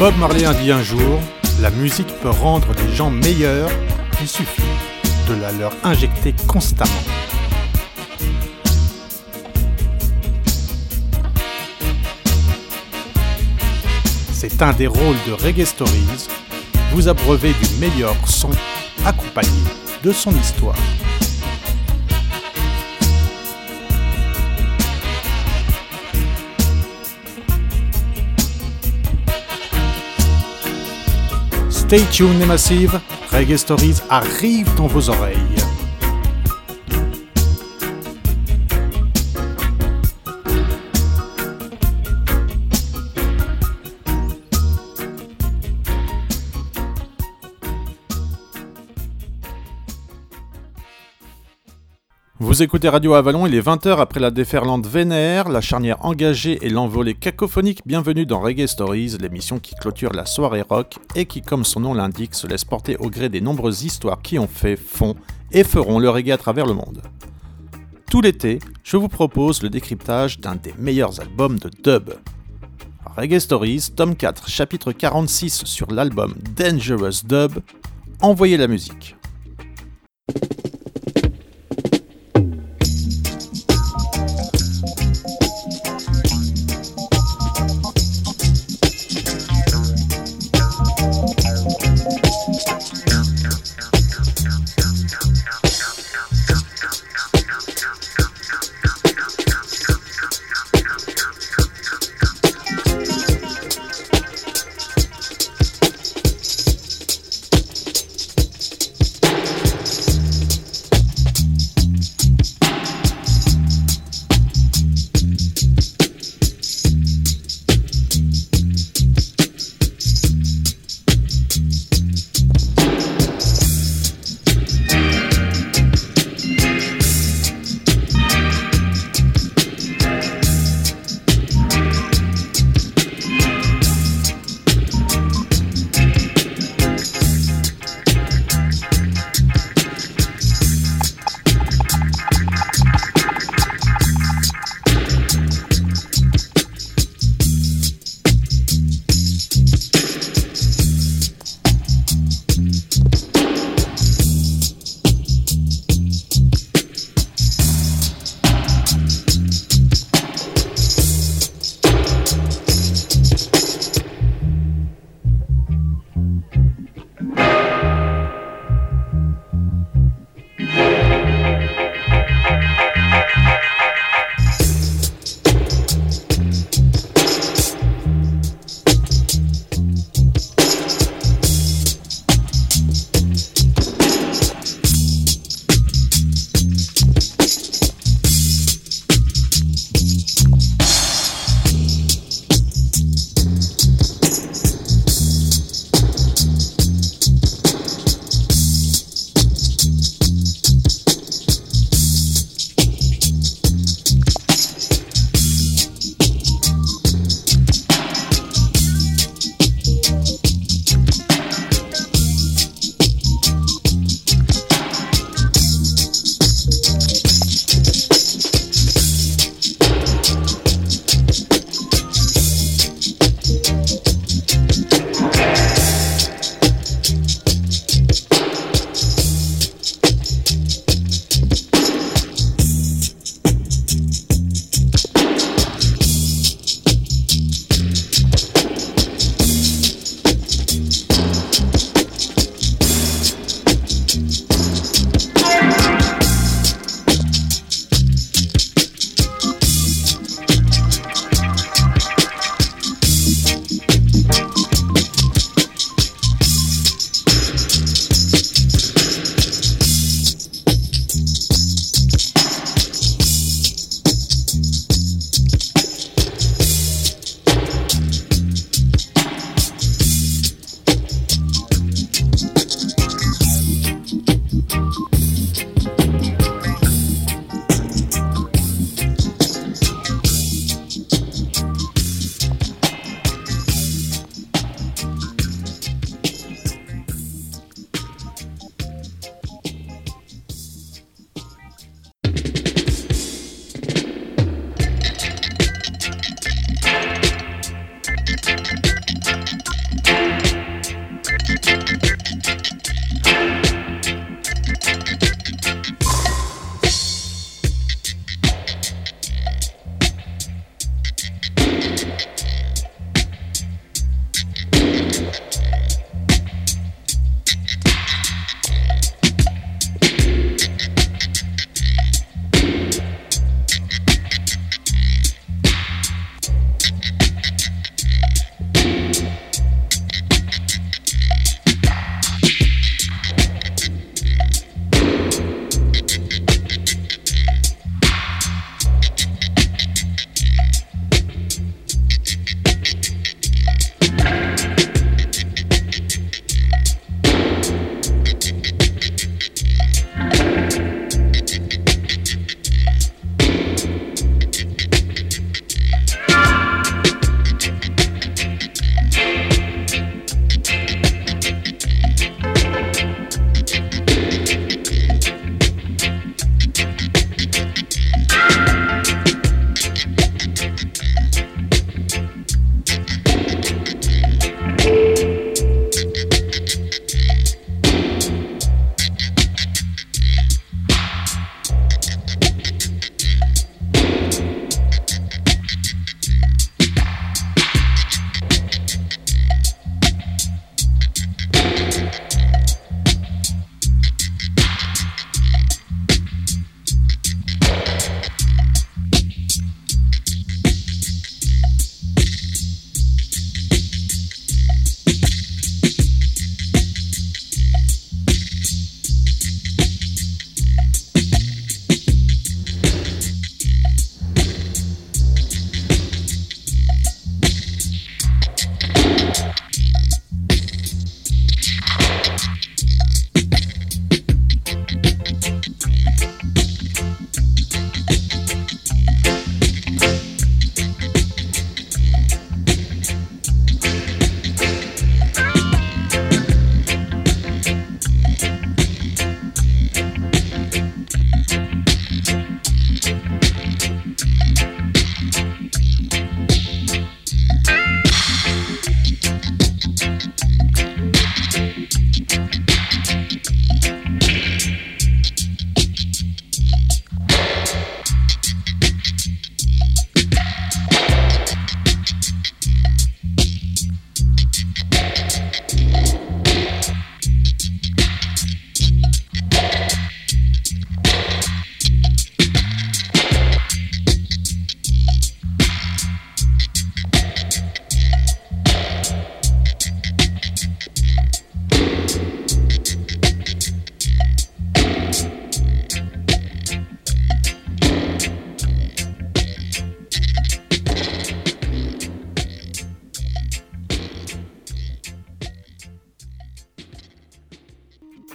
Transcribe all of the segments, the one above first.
Bob Marley a dit un jour, la musique peut rendre les gens meilleurs, il suffit de la leur injecter constamment. C'est un des rôles de Reggae Stories, vous abreuver du meilleur son accompagné de son histoire. Stay tuned les massives, Reggae Stories arrive dans vos oreilles. Vous écoutez Radio Avalon, il est 20h après la déferlante vénère, la charnière engagée et l'envolée cacophonique. Bienvenue dans Reggae Stories, l'émission qui clôture la soirée rock et qui, comme son nom l'indique, se laisse porter au gré des nombreuses histoires qui ont fait, font et feront le reggae à travers le monde. Tout l'été, je vous propose le décryptage d'un des meilleurs albums de dub. Reggae Stories, tome 4, chapitre 46 sur l'album Dangerous Dub. Envoyez la musique.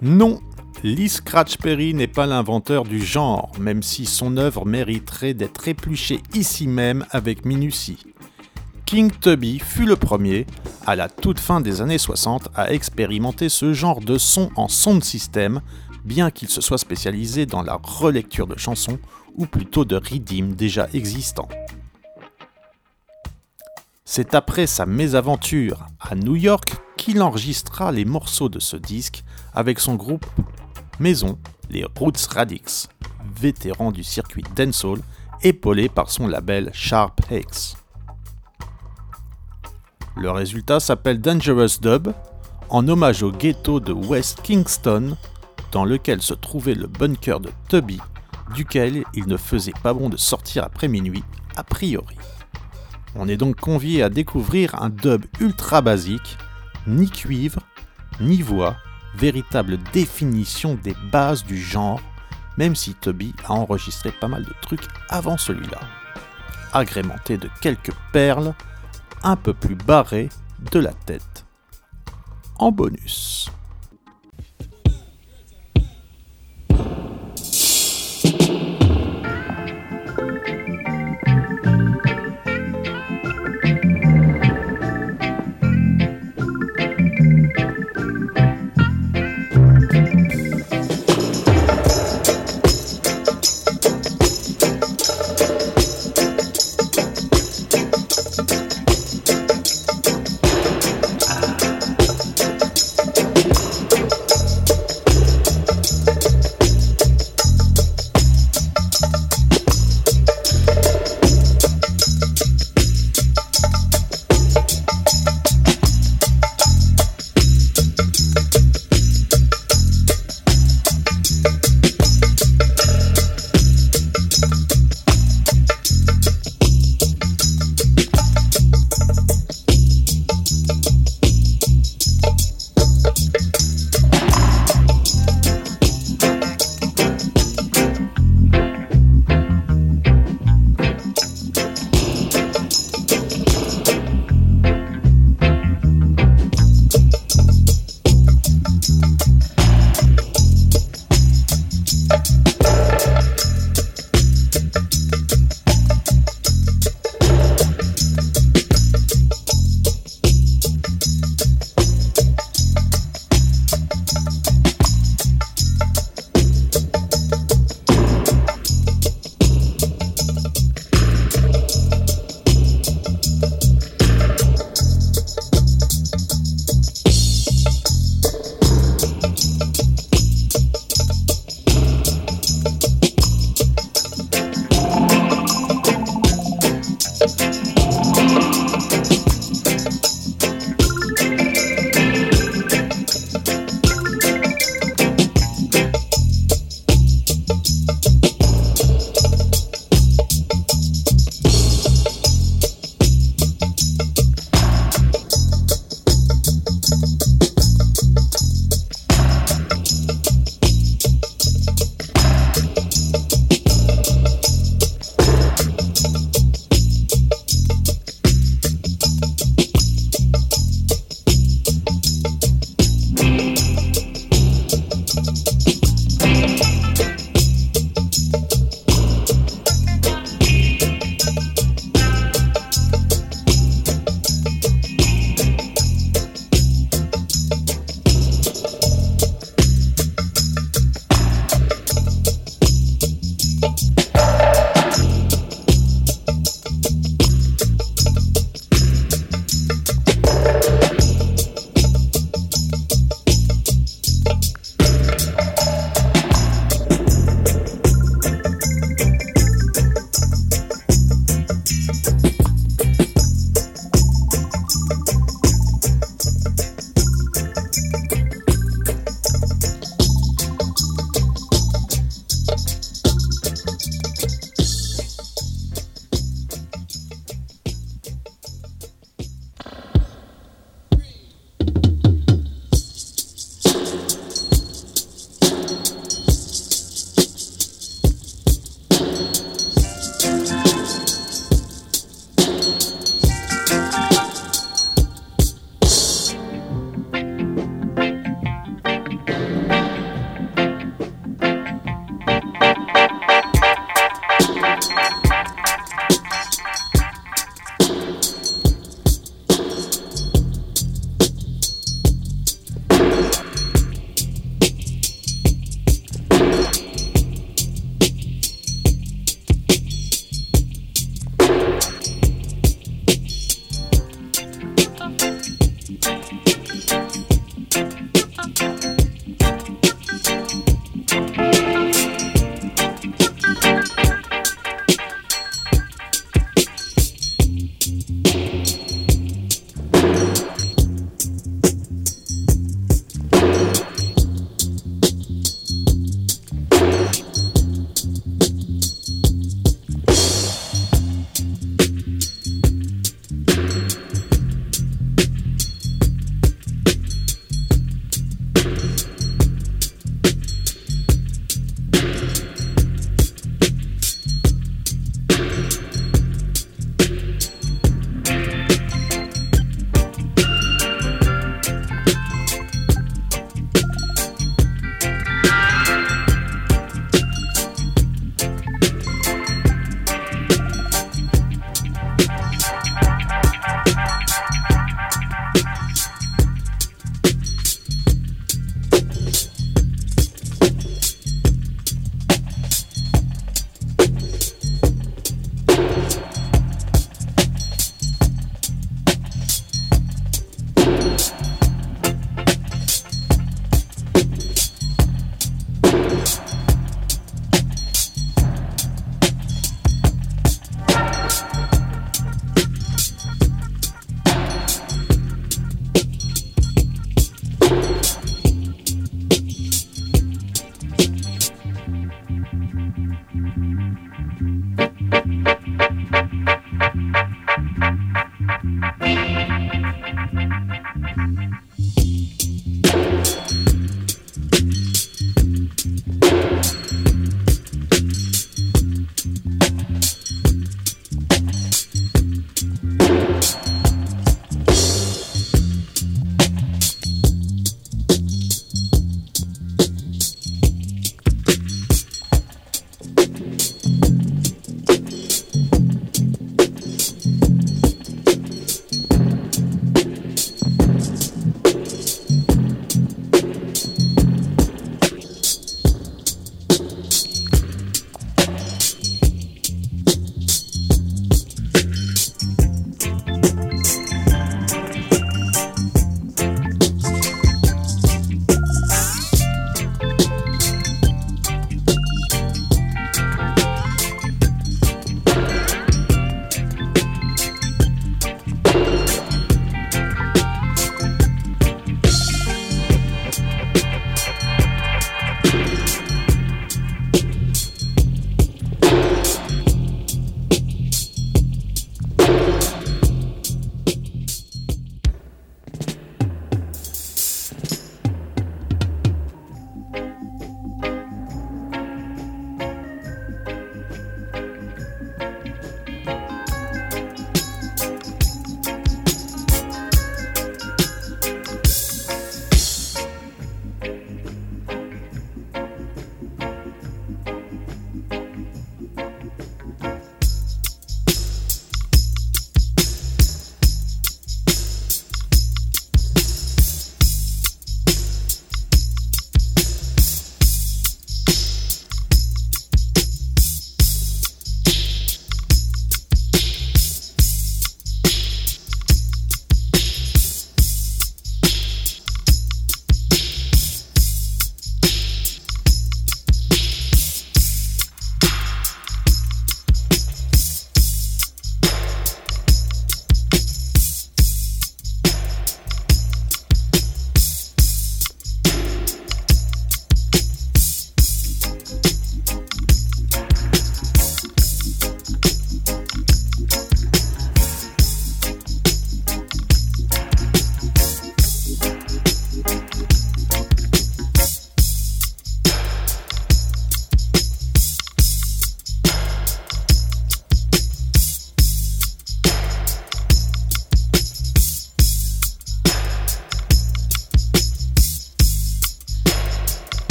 Non, Lee Scratch Perry n'est pas l'inventeur du genre, même si son œuvre mériterait d'être épluchée ici même avec minutie. King Tubby fut le premier, à la toute fin des années 60, à expérimenter ce genre de son en sound system, bien qu'il se soit spécialisé dans la relecture de chansons, ou plutôt de redeem déjà existants. C'est après sa mésaventure à New York qu'il enregistra les morceaux de ce disque avec son groupe maison, les Roots Radix, vétéran du circuit dancehall, épaulé par son label Sharp X. Le résultat s'appelle Dangerous Dub, en hommage au ghetto de West Kingston, dans lequel se trouvait le bunker de Tubby, duquel il ne faisait pas bon de sortir après minuit, a priori. On est donc convié à découvrir un dub ultra basique, ni cuivre, ni voix, véritable définition des bases du genre, même si Toby a enregistré pas mal de trucs avant celui-là, agrémenté de quelques perles un peu plus barrées de la tête. En bonus.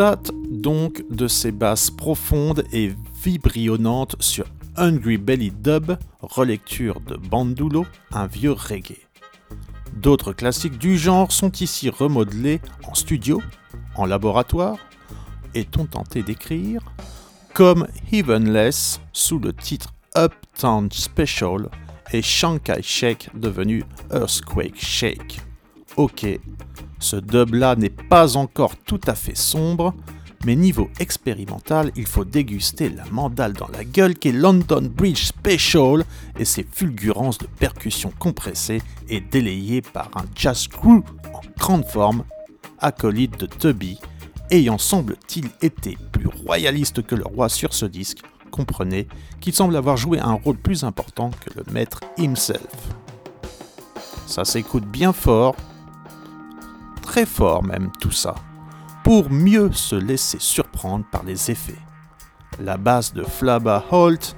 Constate donc de ces basses profondes et vibrillonnantes sur Hungry Belly Dub, relecture de Bandulo, un vieux reggae. D'autres classiques du genre sont ici remodelés en studio, en laboratoire, est-on tenté d'écrire, comme Heavenless sous le titre Uptown Special et Shanghai Shake devenu Earthquake Shake. Ok, ce dub-là n'est pas encore tout à fait sombre, mais niveau expérimental, il faut déguster la mandale dans la gueule qu'est London Bridge Special et ses fulgurances de percussions compressées et délayées par un jazz crew en grande forme, acolyte de Tubby, ayant semble-t-il été plus royaliste que le roi sur ce disque, comprenez qu'il semble avoir joué un rôle plus important que le maître himself. Ça s'écoute bien fort, très fort même tout ça pour mieux se laisser surprendre par les effets. La basse de Flabba Holt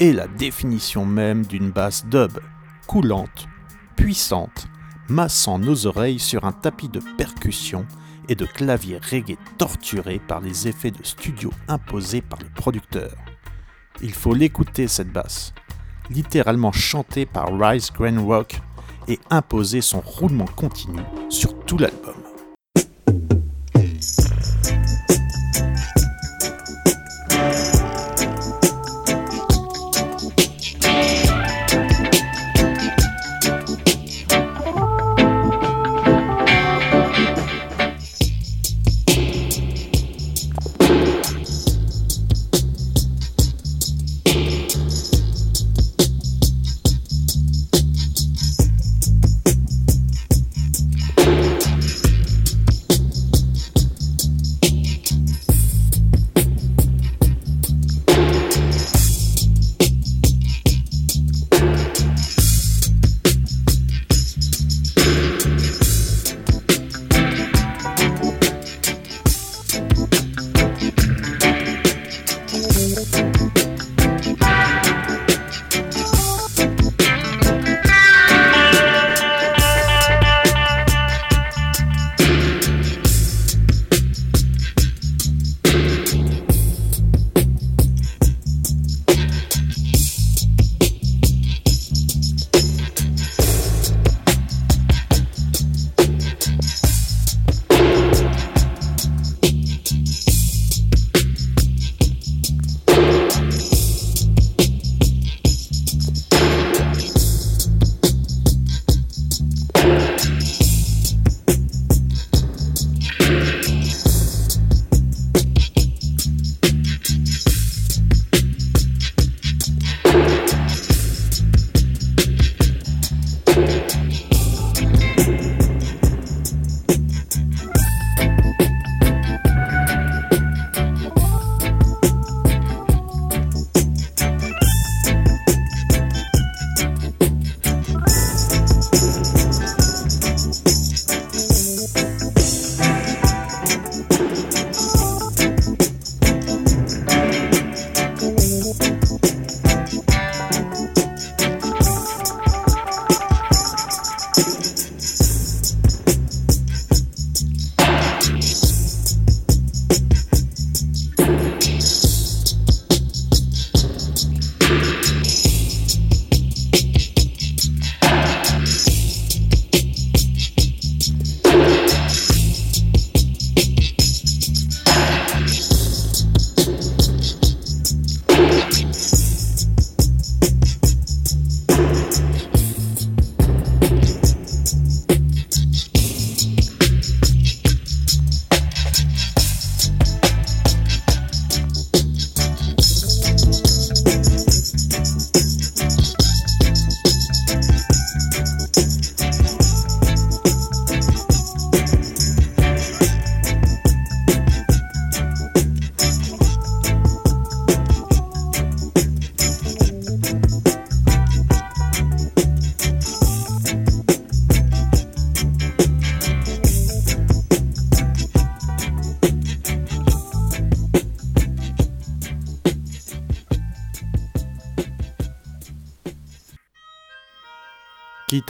est la définition même d'une basse dub, coulante, puissante, massant nos oreilles sur un tapis de percussion et de clavier reggae torturé par les effets de studio imposés par le producteur. Il faut l'écouter cette basse, littéralement chantée par Grand Rock et imposer son roulement continu sur tout l'album.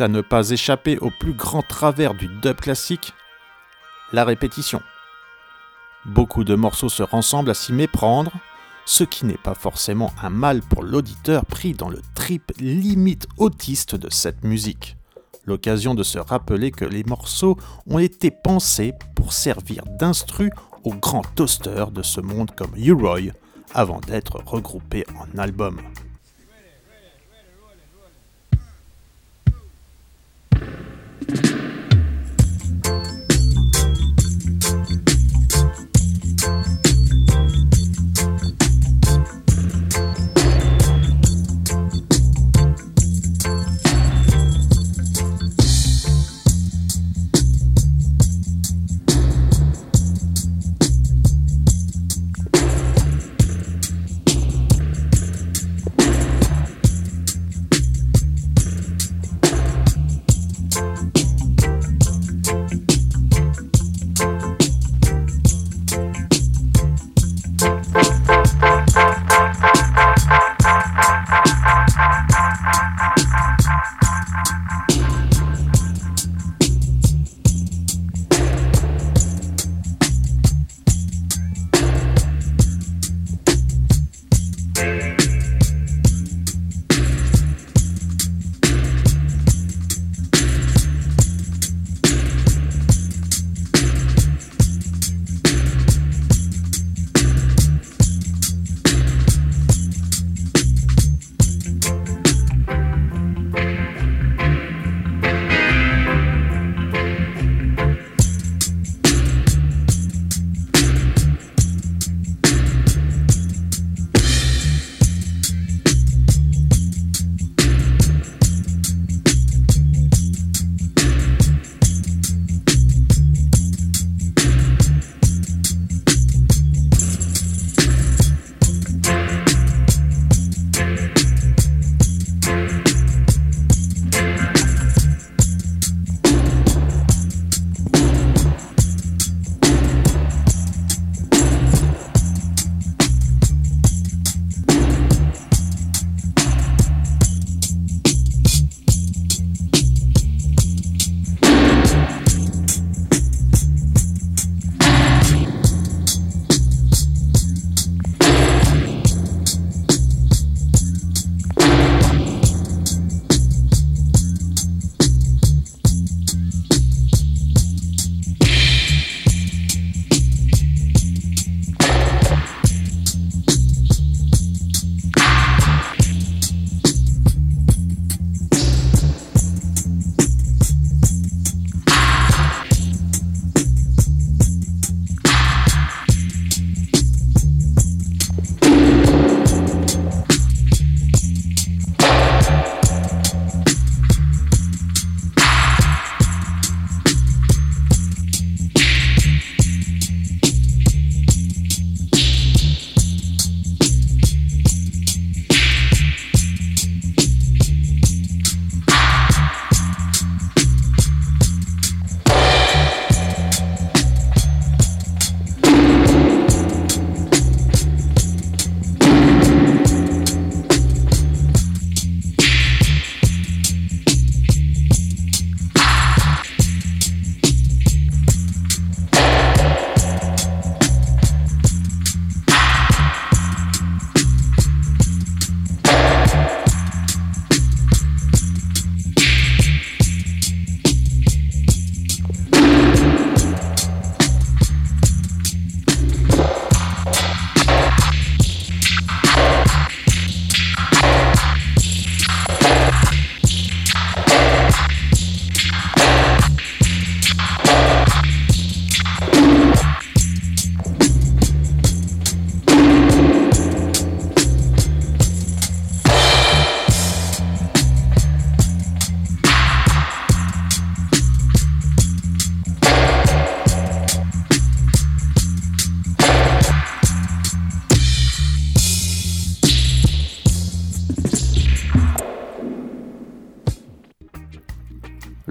À ne pas échapper au plus grand travers du dub classique, la répétition. Beaucoup de morceaux se rassemblent à s'y méprendre, ce qui n'est pas forcément un mal pour l'auditeur pris dans le trip limite autiste de cette musique. L'occasion de se rappeler que les morceaux ont été pensés pour servir d'instru aux grands toasters de ce monde comme U-Roy avant d'être regroupés en albums.